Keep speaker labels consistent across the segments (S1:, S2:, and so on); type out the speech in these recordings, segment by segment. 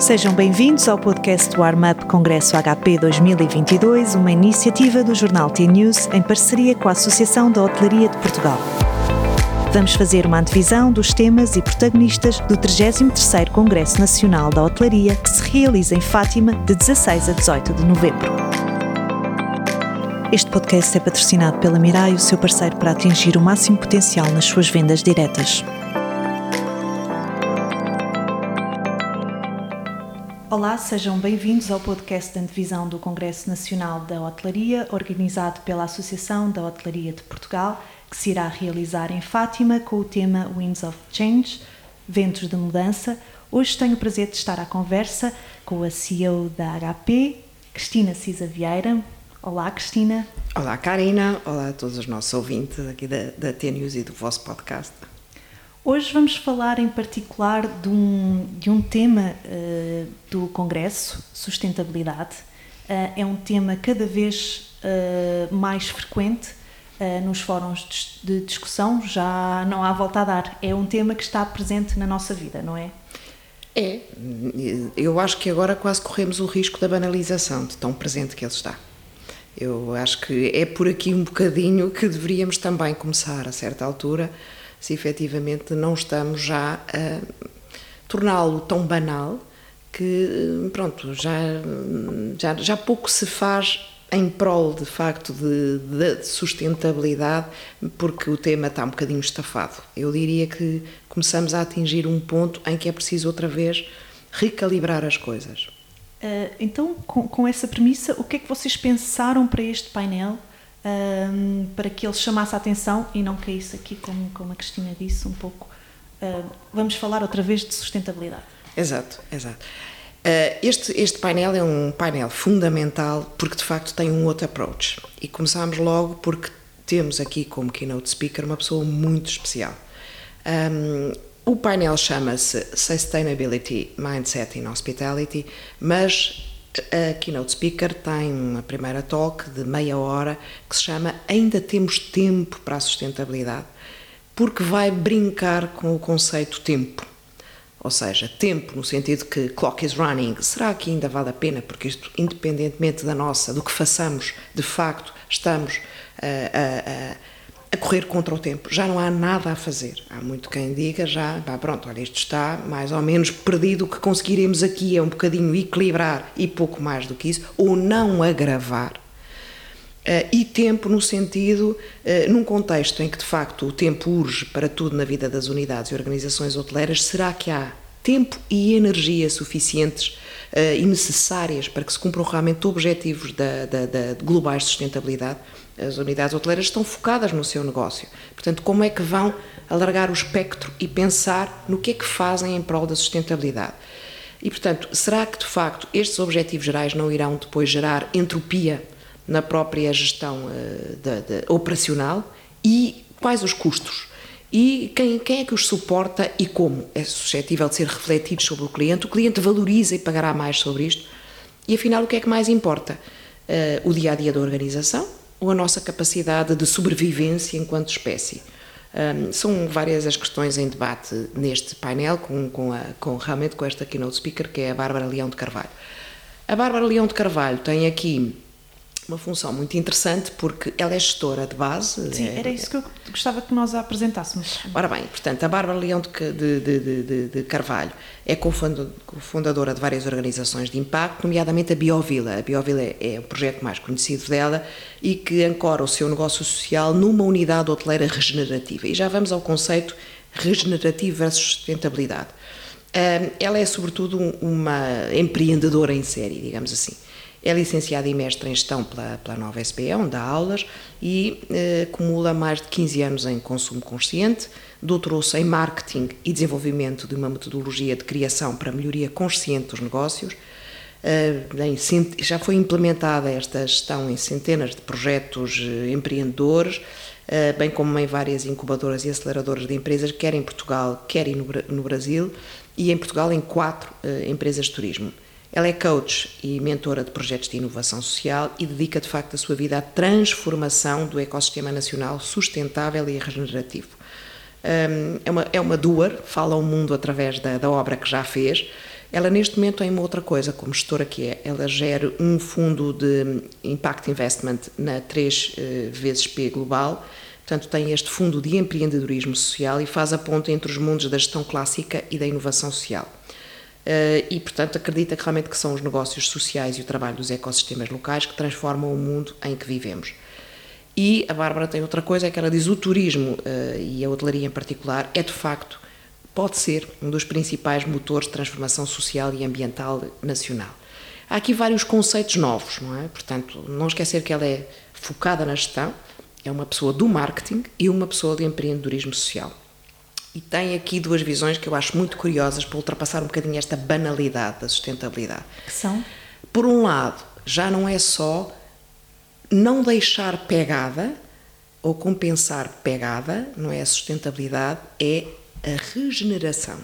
S1: Sejam bem-vindos ao podcast do Armup Congresso HP 2022, uma iniciativa do jornal T-News em parceria com a Associação da Hotelaria de Portugal. Vamos fazer uma antevisão dos temas e protagonistas do 33º Congresso Nacional da Hotelaria, que se realiza em Fátima de 16 a 18 de novembro. Este podcast é patrocinado pela Mirai, o seu parceiro para atingir o máximo potencial nas suas vendas diretas. Olá, sejam bem-vindos ao podcast da antevisão do Congresso Nacional da Hotelaria, organizado pela Associação da Hotelaria de Portugal, que se irá realizar em Fátima com o tema Winds of Change, Ventos de Mudança. Hoje tenho o prazer de estar à conversa com a CEO da HP, Cristina Cisa Vieira. Olá, Cristina.
S2: Olá, Karina. Olá a todos os nossos ouvintes aqui da, da T-News e do vosso podcast.
S1: Hoje vamos falar em particular de um, de um tema uh, do Congresso, sustentabilidade. Uh, é um tema cada vez uh, mais frequente nos fóruns de, de discussão, já não há volta a dar. É um tema que está presente na nossa vida, não é?
S2: É. Eu acho que agora quase corremos o risco da banalização de tão presente que ele está. Eu acho que é por aqui um bocadinho que deveríamos também começar, a certa altura, se efetivamente não estamos já a torná-lo tão banal que, pronto, já, já, já pouco se faz em prol, de facto, de, de, sustentabilidade, porque o tema está um bocadinho estafado. Eu diria que começamos a atingir um ponto em que é preciso outra vez recalibrar as coisas.
S1: Uh, então, com, com, essa premissa, o que é que vocês pensaram para este painel um, para que ele chamasse a atenção e não caísse aqui, como, como a Cristina disse, um pouco. Uh, vamos falar outra vez de sustentabilidade.
S2: Exato, exato. Uh, este, este painel é um painel fundamental porque de facto tem um outro approach. E começámos logo porque temos aqui como keynote speaker uma pessoa muito especial. Um, o painel chama-se Sustainability Mindset in Hospitality, mas a keynote speaker tem uma primeira talk de meia hora que se chama Ainda temos tempo para a sustentabilidade, porque vai brincar com o conceito tempo. Ou seja, tempo no sentido que clock is running, será que ainda vale a pena? Porque isto, independentemente da nossa, do que façamos, de facto, estamos a, a a correr contra o tempo. Já não há nada a fazer. Há muito quem diga já, pá, pronto, olha, isto está mais ou menos perdido. O que conseguiremos aqui é um bocadinho equilibrar e pouco mais do que isso, ou não agravar. Uh, e tempo no sentido, uh, num contexto em que de facto o tempo urge para tudo na vida das unidades e organizações hoteleiras, será que há tempo e energia suficientes uh, e necessárias para que se cumpram realmente objetivos da, da, da globais de sustentabilidade? As unidades hoteleiras estão focadas no seu negócio. Portanto, como é que vão alargar o espectro e pensar no que é que fazem em prol da sustentabilidade? E, portanto, será que de facto estes objetivos gerais não irão depois gerar entropia na própria gestão uh, operacional? E quais os custos? E quem, quem é que os suporta e como? É suscetível de ser refletido sobre o cliente? O cliente valoriza e pagará mais sobre isto? E afinal, o que é que mais importa? Uh, o dia a dia da organização, ou a nossa capacidade de sobrevivência enquanto espécie. Um, são várias as questões em debate neste painel, com, com, a, com realmente com esta keynote speaker, que é a Bárbara Leão de Carvalho. A Bárbara Leão de Carvalho tem aqui uma função muito interessante porque ela é gestora de base.
S1: Sim,
S2: é,
S1: era isso que eu gostava que nós a apresentássemos.
S2: Ora bem, portanto, a Bárbara Leão de, de, de, de Carvalho é cofundadora de várias organizações de impacto, nomeadamente a Biovila. A Biovila é, é o projeto mais conhecido dela e que ancora o seu negócio social numa unidade hoteleira regenerativa. E já vamos ao conceito regenerativo versus sustentabilidade. Ela é, sobretudo, uma empreendedora em série, digamos assim. É licenciada e mestre em gestão pela, pela nova SPE, onde dá aulas, e eh, acumula mais de 15 anos em consumo consciente, doutorou-se em marketing e desenvolvimento de uma metodologia de criação para melhoria consciente dos negócios. Eh, já foi implementada esta gestão em centenas de projetos eh, empreendedores, eh, bem como em várias incubadoras e aceleradoras de empresas, quer em Portugal, quer no, no Brasil, e em Portugal em quatro empresas de turismo. Ela é coach e mentora de projetos de inovação social e dedica de facto a sua vida à transformação do ecossistema nacional sustentável e regenerativo. é uma, é uma doer, fala ao mundo através da, da obra que já fez Ela neste momento tem uma outra coisa como gestora que é, ela gera um fundo de Impact Investment na 3 uh, vezes P global, portanto tem este fundo de empreendedorismo social e faz a ponte entre os mundos da gestão clássica e da inovação social. Uh, e, portanto, acredita que realmente que são os negócios sociais e o trabalho dos ecossistemas locais que transformam o mundo em que vivemos. E a Bárbara tem outra coisa, é que ela diz o turismo uh, e a hotelaria em particular é de facto, pode ser um dos principais motores de transformação social e ambiental nacional. Há aqui vários conceitos novos, não é? Portanto, não esquecer que ela é focada na gestão, é uma pessoa do marketing e uma pessoa de empreendedorismo social. E tem aqui duas visões que eu acho muito curiosas para ultrapassar um bocadinho esta banalidade da sustentabilidade.
S1: Que são?
S2: Por um lado, já não é só não deixar pegada ou compensar pegada, não é a sustentabilidade, é a regeneração.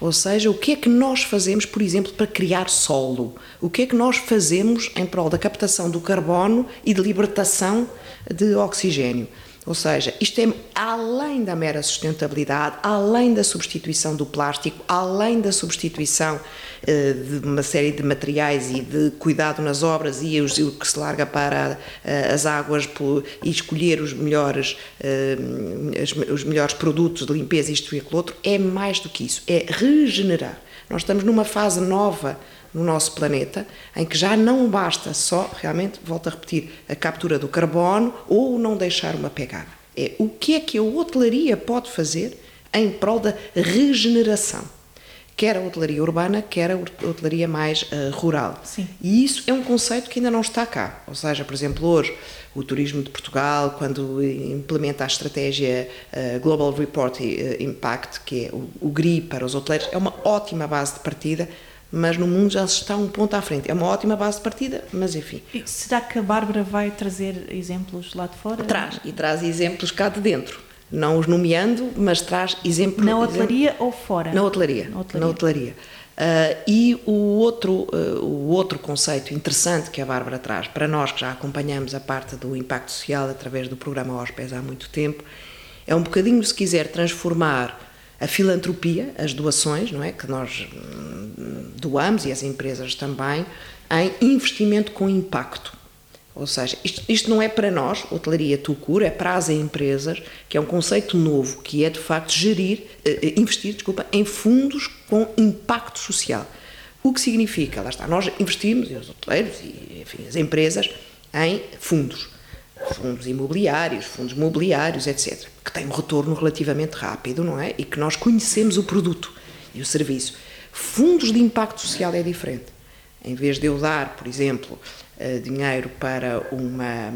S2: Ou seja, o que é que nós fazemos, por exemplo, para criar solo? O que é que nós fazemos em prol da captação do carbono e de libertação de oxigênio? Ou seja, isto é além da mera sustentabilidade, além da substituição do plástico, além da substituição eh, de uma série de materiais e de cuidado nas obras e o que se larga para eh, as águas e escolher os melhores, eh, os melhores produtos de limpeza, isto e aquilo outro, é mais do que isso, é regenerar. Nós estamos numa fase nova no nosso planeta, em que já não basta só, realmente, volto a repetir, a captura do carbono ou não deixar uma pegada. É o que é que a hotelaria pode fazer em prol da regeneração. Quer a hotelaria urbana, quer a hotelaria mais uh, rural.
S1: Sim.
S2: E isso é um conceito que ainda não está cá. Ou seja, por exemplo, hoje, o turismo de Portugal, quando implementa a estratégia uh, Global Report eh, Impact, que é o, o GRI para os hoteleiros, é uma ótima base de partida mas no mundo já se está um ponto à frente. É uma ótima base de partida, mas enfim.
S1: E será que a Bárbara vai trazer exemplos lá de fora?
S2: Traz, e traz exemplos cá de dentro. Não os nomeando, mas traz exemplos.
S1: Na hotelaria exemplo, ou fora?
S2: Na hotelaria. Na hotelaria. Na hotelaria. Uh, e o outro, uh, o outro conceito interessante que a Bárbara traz, para nós que já acompanhamos a parte do impacto social através do programa Hospes há muito tempo, é um bocadinho, se quiser, transformar a filantropia, as doações, não é, que nós hum, doamos e as empresas também, em investimento com impacto. Ou seja, isto, isto não é para nós, hotelaria Tucur, é para as empresas, que é um conceito novo, que é de facto gerir, eh, investir, desculpa, em fundos com impacto social. O que significa, lá está, nós investimos, e os hoteleiros e enfim, as empresas, em fundos fundos imobiliários, fundos mobiliários, etc., que têm um retorno relativamente rápido, não é? E que nós conhecemos o produto e o serviço. Fundos de impacto social é diferente. Em vez de eu dar, por exemplo, eh, dinheiro para uma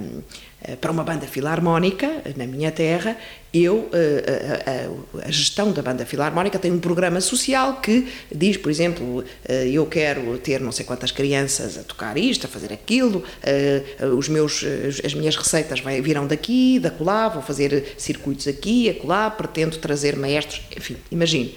S2: para uma banda filarmónica na minha terra, eu eh, a, a, gestão da banda filarmónica tem um programa social que diz, por exemplo, eu quero ter não sei quantas crianças a tocar isto, a fazer aquilo, os meus as minhas receitas virão daqui, da colá, vou fazer circuitos aqui, acolá, pretendo trazer maestros, enfim, imagine.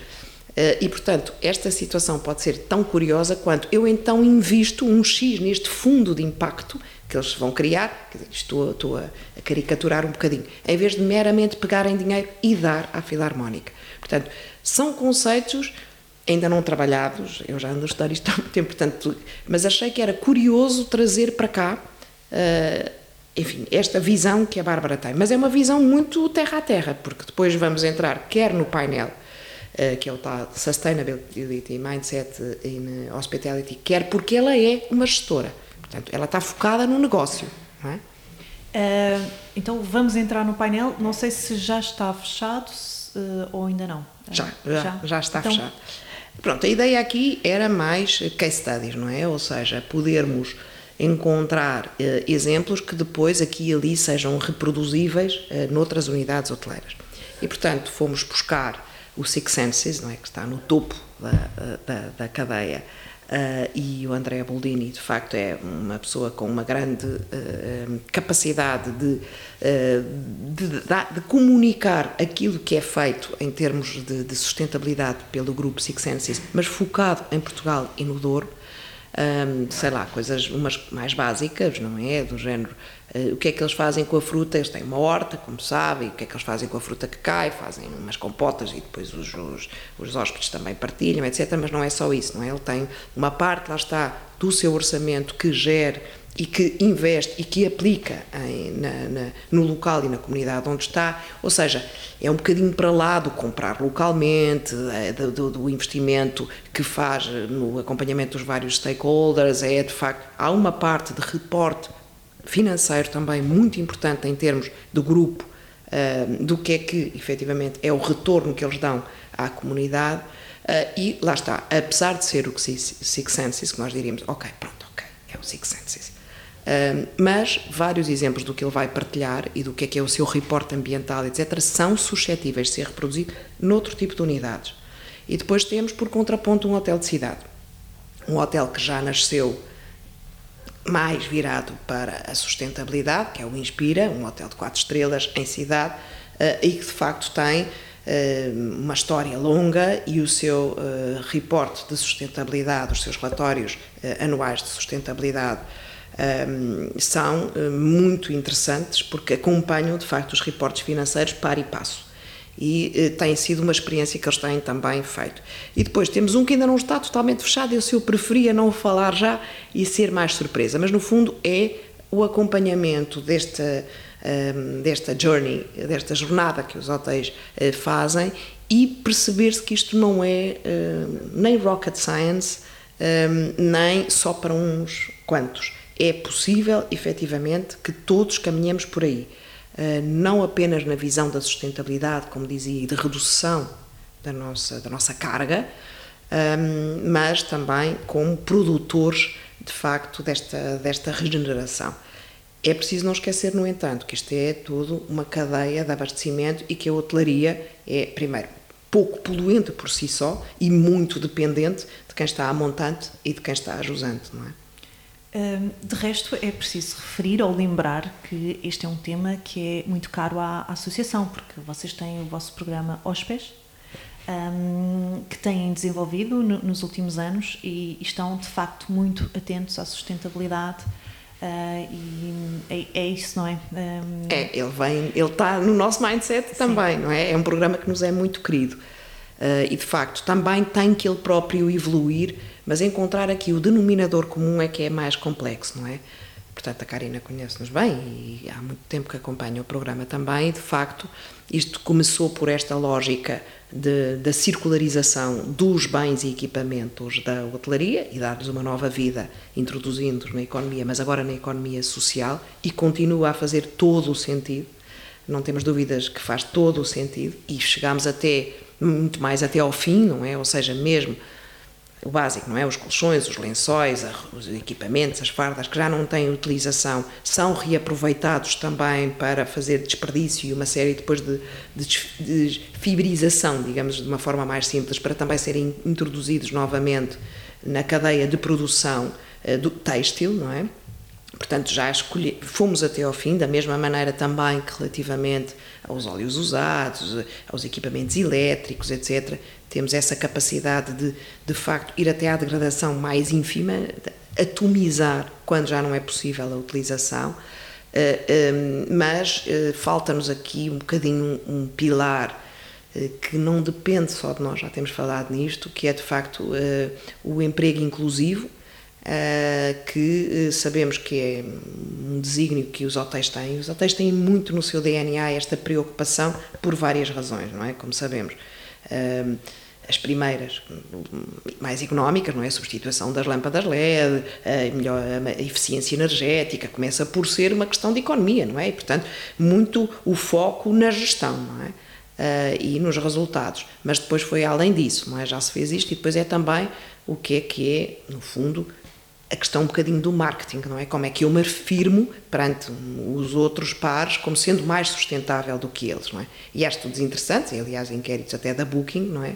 S2: E, portanto, esta situação pode ser tão curiosa quanto eu então invisto um X neste fundo de impacto que eles vão criar, estou, estou a, a, caricaturar um bocadinho, em vez de meramente pegarem dinheiro e dar à Filarmónica. Portanto, são conceitos ainda não trabalhados, eu já ando a estudar isto há muito tempo, portanto, mas achei que era curioso trazer para cá, uh, enfim, esta visão que a Bárbara tem. Mas é uma visão muito terra a terra, porque depois vamos entrar quer no painel, uh, que é o tal Sustainability Mindset in Hospitality, quer porque ela é uma gestora Portanto, ela está focada no negócio. Não é?
S1: Uh, então vamos entrar no painel. Não sei se já está fechado uh, ou ainda não.
S2: Já, já, já, já está então... fechado. Pronto, a ideia aqui era mais case studies, não é? Ou seja, podermos encontrar exemplos que depois aqui e ali sejam reproduzíveis noutras unidades hoteleiras. E, portanto, fomos buscar o Six Senses, não é? Que está no topo da, da, da cadeia Uh, e o André Boldini, de facto, é uma pessoa com uma grande uh, capacidade de, uh, de, de, de, comunicar aquilo que é feito em termos de, de, sustentabilidade pelo grupo Six Senses, mas focado em Portugal e no Douro. Um, sei lá, coisas umas mais básicas, não é? Do género, uh, o que é que eles fazem com a fruta? Eles têm uma horta, como sabem, o que é que eles fazem com a fruta que cai? Fazem umas compotas e depois os, os, os hóspedes também partilham, etc. Mas não é só isso, não é? Ele tem uma parte, lá está, do seu orçamento que gera e que investe e que aplica em, na, na, no local e na comunidade onde está, ou seja, é um bocadinho para lá do comprar localmente, é, do, do, investimento que faz no acompanhamento dos vários stakeholders, é de facto, há uma parte de reporte financeiro também muito importante em termos do grupo, uh, do que é que efetivamente é o retorno que eles dão à comunidade, uh, e lá está, apesar de ser o Six Senses, que nós diríamos, ok, pronto, ok, é o Six Senses mas vários exemplos do que ele vai partilhar e do que é que é o seu reporte ambiental, etc., são suscetíveis de ser reproduzidos noutro tipo de unidades. E depois temos, por contraponto, um hotel de cidade. Um hotel que já nasceu mais virado para a sustentabilidade, que é o Inspira, um hotel de quatro estrelas em cidade, uh, e que de facto tem uh, uma história longa e o seu uh, reporte de sustentabilidade, os seus relatórios anuais de sustentabilidade um, são uh, muito interessantes porque acompanham de facto os reportes financeiros par e passo. E uh, tem sido uma experiência que eles têm também feito. E depois temos um que ainda não está totalmente fechado, eu se eu preferia não falar já e ser mais surpresa, mas no fundo é o acompanhamento desta, um, desta journey, desta jornada que os hotéis uh, fazem e perceber-se que isto não é nem rocket science, um, nem só para uns quantos é possível, efetivamente, que todos caminhemos por aí. Uh, não apenas na visão da sustentabilidade, como dizia, e de redução da nossa, da nossa carga, um, mas também como produtores, de facto, desta, desta regeneração. É preciso não esquecer, no entanto, que isto é tudo uma cadeia de abastecimento e que a hotelaria é, primeiro, pouco poluente por si só e muito dependente de quem está a montante e de quem está a jusante, não é?
S1: De resto, é preciso referir ou lembrar que este é um tema que é muito caro à, associação, porque vocês têm o vosso programa OSPES, um, que têm desenvolvido no, nos últimos anos e, estão de facto muito atentos à sustentabilidade. Uh, e é, é, isso, não é?
S2: Um... É, ele vem, ele está no nosso mindset Sim. também, não é? É um programa que nos é muito querido. Uh, e de facto também tem que ele próprio evoluir mas encontrar aqui o denominador comum é que é mais complexo, não é? Portanto, a Karina conhece-nos bem e há muito tempo que acompanha o programa também, de facto, isto começou por esta lógica de, da circularização dos bens e equipamentos da hotelaria e dar-lhes uma nova vida, introduzindo-os na economia, mas agora na economia social, e continua a fazer todo o sentido. Não temos dúvidas que faz todo o sentido e chegamos até, muito mais até ao fim, não é? Ou seja, mesmo o básico, não é? Os colchões, os lençóis, os equipamentos, as fardas que já não têm utilização são reaproveitados também para fazer desperdício e uma série depois de, de, de digamos de uma forma mais simples, para também serem introduzidos novamente na cadeia de produção uh, do têxtil, não é? Portanto, já escolhi, fomos até ao fim, da mesma maneira também que relativamente aos óleos usados, aos equipamentos elétricos, etc., temos essa capacidade de, de facto, ir até à degradação mais ínfima, atomizar quando já não é possível a utilização, eh, eh, mas eh, falta-nos aqui um bocadinho um pilar que não depende só de nós, já temos falado nisto, que é de facto o emprego inclusivo, que sabemos que é um desígnio que os hotéis têm. Os hotéis têm muito no seu DNA esta preocupação por várias razões, não é? Como sabemos as primeiras, mais económicas, não é? A substituição das lâmpadas LED, a melhor a eficiência energética, começa por ser uma questão de economia, não é? E, portanto, muito o foco na gestão, não é? Uh, e nos resultados. Mas depois foi além disso, não é? Já se fez isto e depois é também o que é que é, no fundo, a questão um bocadinho do marketing, não é? Como é que eu me afirmo perante os outros pares como sendo mais sustentável do que eles, não é? E há estudos interessantes, aliás inquéritos até da Booking, não é?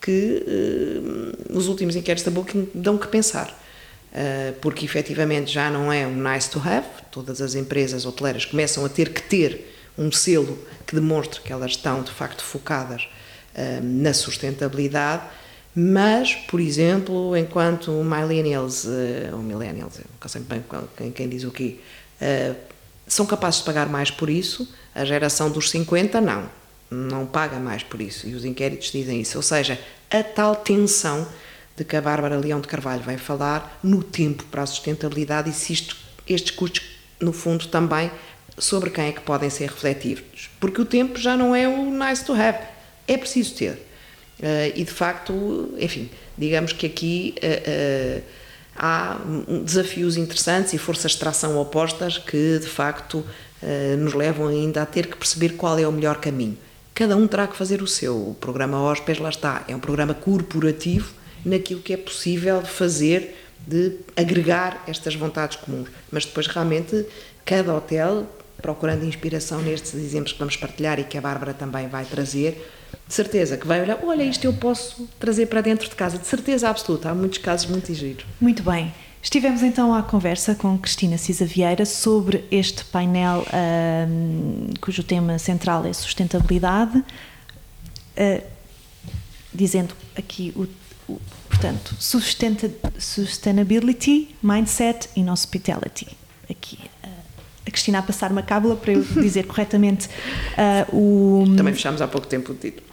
S2: que uh, os últimos inquéritos da Booking dão que pensar. Uh, porque efetivamente já não é um nice to have, todas as empresas hoteleiras começam a ter que ter um selo que demonstre que elas estão de facto focadas uh, na sustentabilidade, Mas, por exemplo, enquanto millennials, uh, ou millennials, não sei bem quem, quem diz o quê, uh, são capazes de pagar mais por isso, a geração dos 50 não, não paga mais por isso. E os inquéritos dizem isso. Ou seja, a tal tensão de que a Bárbara Leão de Carvalho vai falar no tempo para a sustentabilidade e se isto, estes custos, no fundo, também sobre quem é que podem ser refletidos. Porque o tempo já não é o nice to have, é preciso ter. Uh, e de facto, enfim, digamos que aqui uh, uh, há desafios interessantes e forças de tração opostas que de facto nos levam ainda a ter que perceber qual é o melhor caminho. Cada um terá que fazer o seu. O programa Hóspedes, lá está, é um programa corporativo naquilo que é possível fazer de agregar estas vontades comuns. Mas depois, realmente, cada hotel, procurando inspiração nestes exemplos que vamos partilhar e que a Bárbara também vai trazer, de certeza que vai olhar, olha, isto eu posso trazer para dentro de casa, de certeza absoluta. Há muitos casos muito giros.
S1: Muito bem. Estivemos então à conversa com Cristina Cisa Vieira sobre este painel um, cujo tema central é sustentabilidade, uh, dizendo aqui o Portanto, sustainability, mindset e hospitality. Aqui uh, a Cristina a passar uma cábula para eu dizer corretamente uh, o.
S2: Também fechámos há pouco tempo o título.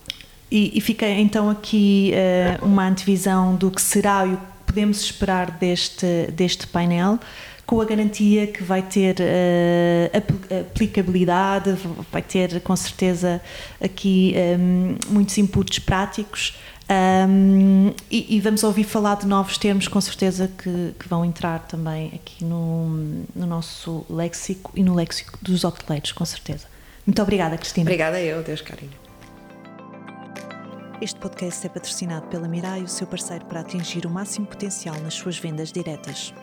S1: E, e fica então aqui uh, uma antevisão do que será e o que podemos esperar deste, deste painel com a garantia que vai ter uh, aplicabilidade, vai ter com certeza aqui um, muitos inputs práticos um, e, e, vamos ouvir falar de novos termos, com certeza, que, que vão entrar também aqui no, no, nosso léxico e no léxico dos hoteleiros, com certeza. Muito obrigada, Cristina.
S2: Obrigada eu, Deus carinho.
S1: Este podcast é patrocinado pela Mirai, o seu parceiro para atingir o máximo potencial nas suas vendas diretas.